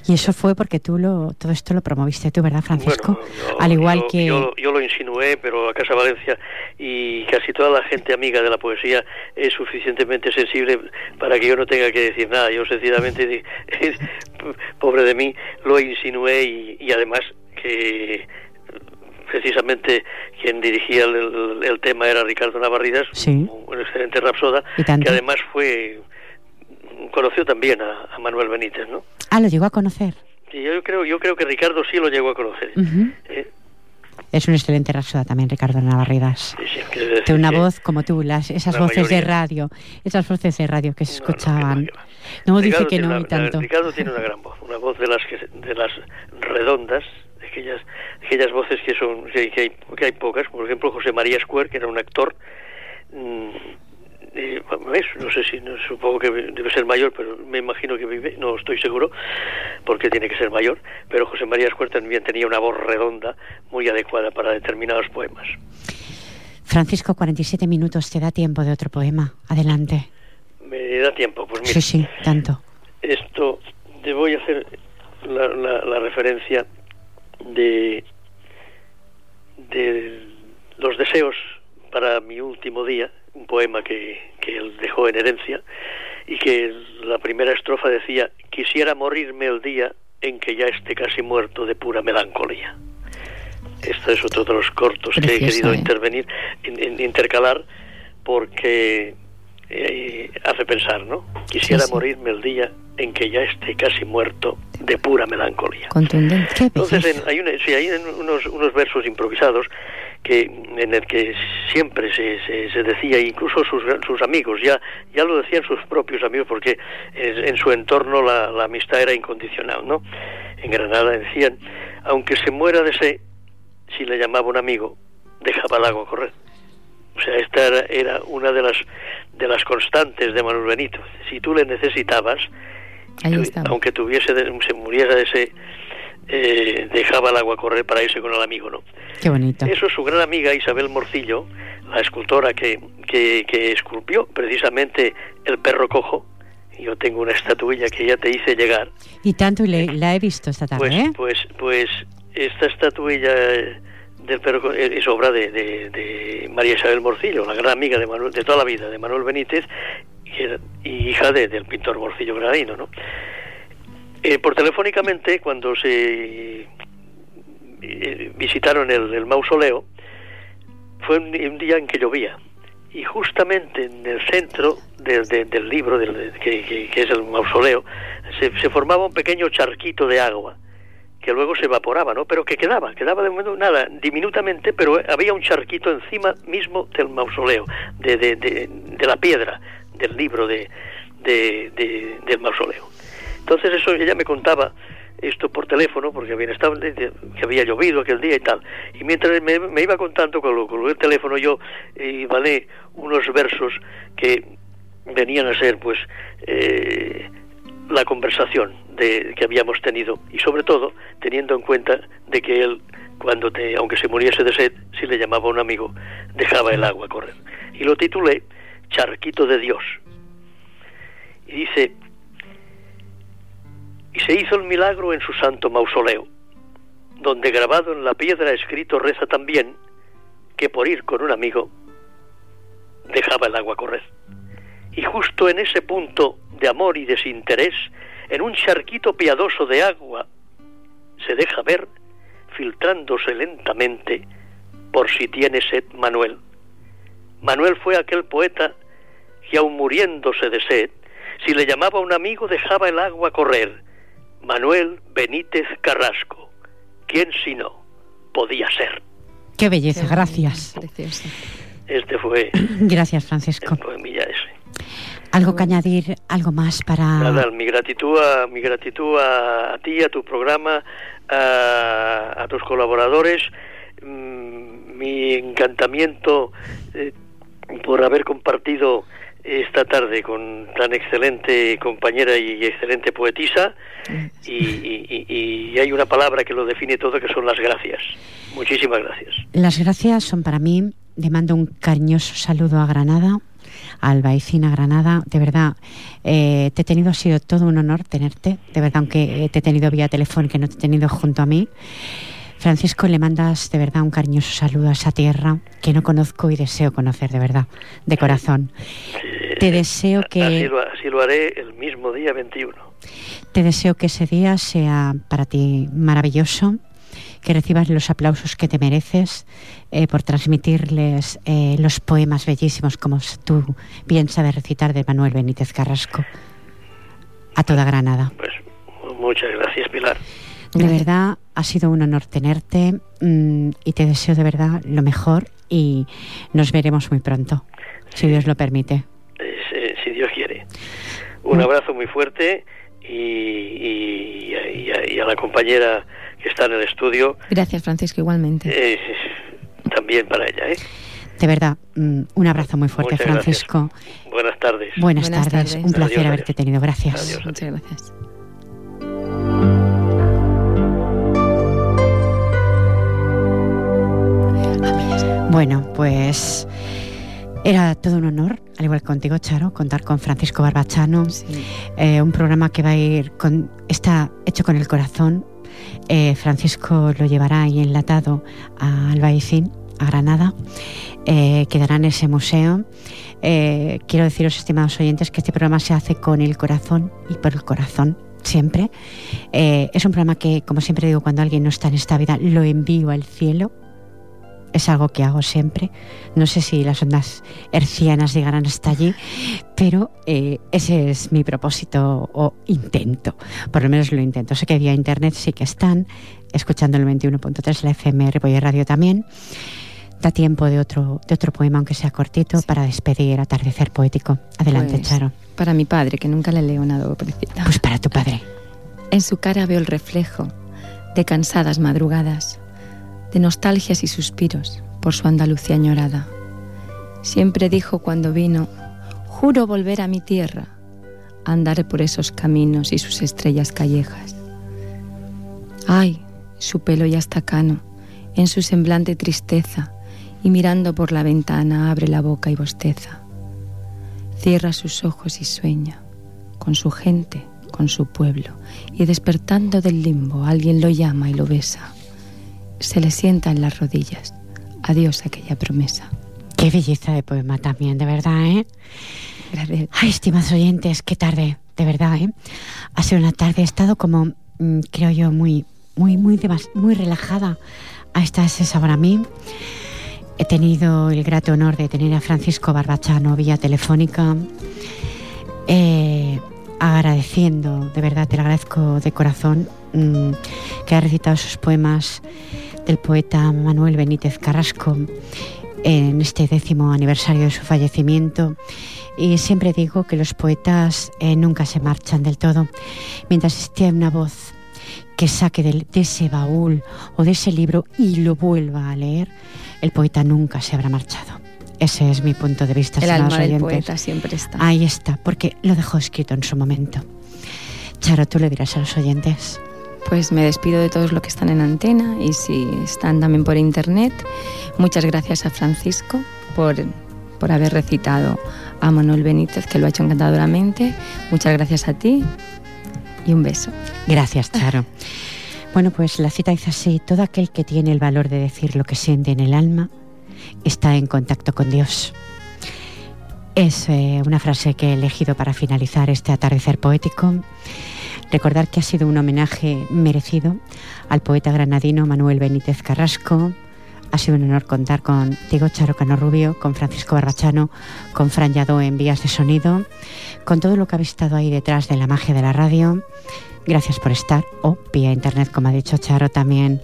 Y eso fue porque tú lo, todo esto lo promoviste tú, ¿verdad, Francisco? Bueno, yo, Al igual yo, que... Yo, yo, lo insinué, pero a Casa Valencia y casi toda la gente amiga de la poesía es suficientemente sensible para que yo no tenga que decir nada. Yo sencillamente, <laughs> pobre de mí, lo insinué y, y además que precisamente quien dirigía el, el, el, tema era Ricardo Navarridas, sí. un excelente rapsoda, que además fue conoció también a, a, Manuel Benítez, ¿no? Ah, lo llegó a conocer. Sí, yo creo, yo creo que Ricardo sí lo llegó a conocer. Uh -huh. eh, es un excelente rapsoda también, Ricardo Navarridas. Sí, sí, de una voz como tú, las, esas voces mayoría. de radio, esas voces de radio que se escuchaban. No, no, no dice que no una, y tanto. Ricardo tiene una gran voz, una voz de las que, de las redondas, aquellas, aquellas voces que son que, hay, que hay pocas, por ejemplo José María Square, que era un actor mmm, eh, no sé si, no, supongo que debe ser mayor, pero me imagino que vive, no estoy seguro, porque tiene que ser mayor, pero José María Escuer también tenía una voz redonda muy adecuada para determinados poemas. Francisco, 47 minutos, ¿te da tiempo de otro poema? Adelante. Me da tiempo, pues mira. Sí, sí, tanto. Esto, te voy a hacer la, la, la referencia de, de los deseos para mi último día, un poema que, que él dejó en herencia y que la primera estrofa decía quisiera morirme el día en que ya esté casi muerto de pura melancolía. Este es otro de los cortos que he querido ¿eh? intervenir, in, in, intercalar, porque eh, hace pensar, ¿no? Quisiera sí, sí. morirme el día en que ya esté casi muerto de pura melancolía. Contundente. Entonces, en, hay, una, sí, hay unos, unos versos improvisados que en el que siempre se, se, se, decía, incluso sus, sus amigos, ya, ya lo decían sus propios amigos, porque en, en su entorno la, la, amistad era incondicional, ¿no? En Granada decían, aunque se muera de sed, si le llamaba un amigo, dejaba el agua correr. O sea, esta era, era una de las, de las constantes de Manuel Benito. Si tú le necesitabas, tú, aunque tuviese de, se muriera de ese eh, dejaba el agua correr para irse con el amigo, ¿no? Qué bonito. Eso es su gran amiga Isabel Morcillo, la escultora que, que, que esculpió precisamente el perro cojo. Yo tengo una estatuilla que ya te hice llegar. Y tanto, y le, la he visto esta tarde, pues, ¿eh? Pues, pues esta estatuilla del perro es obra de, de, María Isabel Morcillo, la gran amiga de Manuel, de toda la vida, de Manuel Benítez, y, hija de, del pintor Morcillo Granadino, ¿no? Eh, por telefónicamente, cuando se eh, visitaron el, mausoleo, fue un, día en que llovía. Y justamente en el centro de, del libro, del, que, que, que, es el mausoleo, se, se, formaba un pequeño charquito de agua, que luego se evaporaba, ¿no? Pero que quedaba, quedaba de momento nada, diminutamente, pero había un charquito encima mismo del mausoleo, de, de, de, de la piedra del libro de, de, del mausoleo. Entonces eso ella me contaba esto por teléfono porque había estado que había llovido aquel día y tal y mientras me, iba contando con, con, el teléfono yo iba a unos versos que venían a ser pues eh, la conversación que habíamos tenido y sobre todo teniendo en cuenta de que él cuando aunque se muriese de sed si le llamaba un amigo dejaba el agua correr. Y lo titulé Charquito de Dios. Y dice y se hizo el milagro en su santo mausoleo donde grabado en la piedra escrito reza también que por ir con un amigo dejaba el agua correr. Y justo en ese punto de amor y desinterés, en un charquito piadoso de agua, se deja ver, filtrándose lentamente, por si tiene sed Manuel. Manuel fue aquel poeta que aun muriéndose de sed, si le llamaba un amigo dejaba el agua correr. Manuel Benítez Carrasco. ¿Quién si no podía ser? Qué belleza, gracias. Este fue. Gracias, Francisco. ¿Algo que añadir, algo más para...? Nada, mi gratitud a, mi gratitud a, ti, a tu programa, a, tus colaboradores, mm, mi encantamiento eh, por haber compartido esta tarde con tan excelente compañera y excelente poetisa y, y, hay una palabra que lo define todo que son las gracias. Muchísimas gracias. Las gracias son para mí. Le mando un cariñoso saludo a Granada Albaicina Granada. De verdad, eh, te he tenido, ha sido todo un honor tenerte, de verdad, aunque te he tenido vía telefónica, no te he tenido junto a mí. Francisco, le mandas de verdad un cariñoso saludo a esa tierra que no conozco y deseo conocer de verdad, de corazón. te deseo que... Así lo, haré el mismo día 21. Te deseo que ese día sea para ti maravilloso, que recibas los aplausos que te mereces, eh, por transmitirles eh, los poemas bellísimos como tú bien sabes recitar de Manuel Benítez Carrasco a toda Granada. Pues muchas gracias, Pilar. De verdad, ha sido un honor tenerte mm, y te deseo de verdad lo mejor y nos veremos muy pronto, si Dios lo permite. Eh, si Dios quiere. Un abrazo muy fuerte y, a, la compañera que está en el estudio. Gracias, Francisco, igualmente también para ella. ¿eh? De verdad, mm, un abrazo muy fuerte, Francisco. Buenas tardes. Buenas, tardes. un placer haberte tenido. Gracias. Muchas gracias. Bueno, pues era todo un honor, al igual que contigo, Charo, contar con Francisco Barbachano. Eh, un programa que va a ir con. está hecho con el corazón. Eh, Francisco lo llevará ahí enlatado a Albaicín a Granada, eh, quedará en ese museo. Eh, quiero deciros, estimados oyentes, que este programa se hace con el corazón y por el corazón siempre. Eh, es un programa que, como siempre digo, cuando alguien no está en esta vida, lo envío al cielo. Es algo que hago siempre. No sé si las ondas hercianas llegarán hasta allí, pero ese es mi propósito o intento. Por lo menos lo intento. Sé que vía internet sí que están escuchando el 21.3, la FM Ripoller Radio también. Da tiempo de otro, de otro poema, aunque sea cortito, para despedir Atardecer Poético. Adelante, pues, Charo. Para mi padre, que nunca le leo nada, pobrecita. Pues para tu padre. En su cara veo el reflejo de cansadas madrugadas, de nostalgias y suspiros por su Andalucía añorada. Siempre dijo cuando vino, juro volver a mi tierra, andar por esos caminos y sus estrellas callejas. Ay, su pelo ya está cano, en su semblante tristeza, y mirando por la ventana abre la boca y bosteza. Cierra sus ojos y sueña, con su gente, con su pueblo, y despertando del limbo alguien lo llama y lo besa. Se le sienta en las rodillas. Adiós aquella promesa. Qué belleza de poema también, de verdad, ¿eh? Gracias. Ay, estimados oyentes, qué tarde, de verdad, ¿eh? Ha sido una tarde, he estado como, mm, creo yo, muy, muy, muy, muy relajada. A esta es para mí. He tenido el grato honor de tener a Francisco Barbachano vía telefónica. Eh, agradeciendo, de verdad te lo agradezco de corazón, mm, que ha recitado sus poemas del poeta Manuel Benítez Carrasco en este décimo aniversario de su fallecimiento y siempre digo que los poetas eh, nunca se marchan del todo. Mientras esté una voz que saque de, ese baúl o de ese libro y lo vuelva a leer, el poeta nunca se habrá marchado. Ese es mi punto de vista. El alma del poeta siempre está. Ahí está, porque lo dejó escrito en su momento. Charo, tú le dirás a los oyentes. Pues me despido de todos los que están en antena y si están también por internet. Muchas gracias a Francisco por, por haber recitado a Manuel Benítez, que lo ha hecho encantadoramente. Muchas gracias a ti y un beso. Gracias, Charo. Bueno, pues la cita dice así, todo aquel que tiene el valor de decir lo que siente en el alma está en contacto con Dios. Es eh, una frase que he elegido para finalizar este atardecer poético. Recordar que ha sido un homenaje merecido al poeta granadino Manuel Benítez Carrasco. Ha sido un honor contar con Diego Charo Cano Rubio, con Francisco Barbachano, con Fran Yadó en vías de sonido, con todo lo que habéis estado ahí detrás de la magia de la radio. Gracias por estar, o vía internet, como ha dicho Charo también.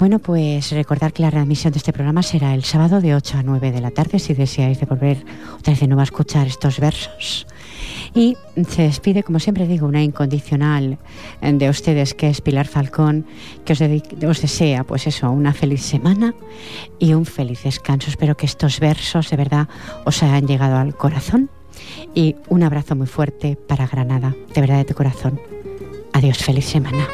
Bueno, pues recordar que la readmisión de este programa será el sábado de 8 a 9 de la tarde, si deseáis de volver otra vez de nuevo a escuchar estos versos. Y se despide, como siempre digo, una incondicional de ustedes, que es Pilar Falcón, que os, os desea, pues eso, una feliz semana y un feliz descanso. Espero que estos versos de verdad os hayan llegado al corazón. Y un abrazo muy fuerte para Granada, de verdad de tu corazón. Adiós, feliz semana.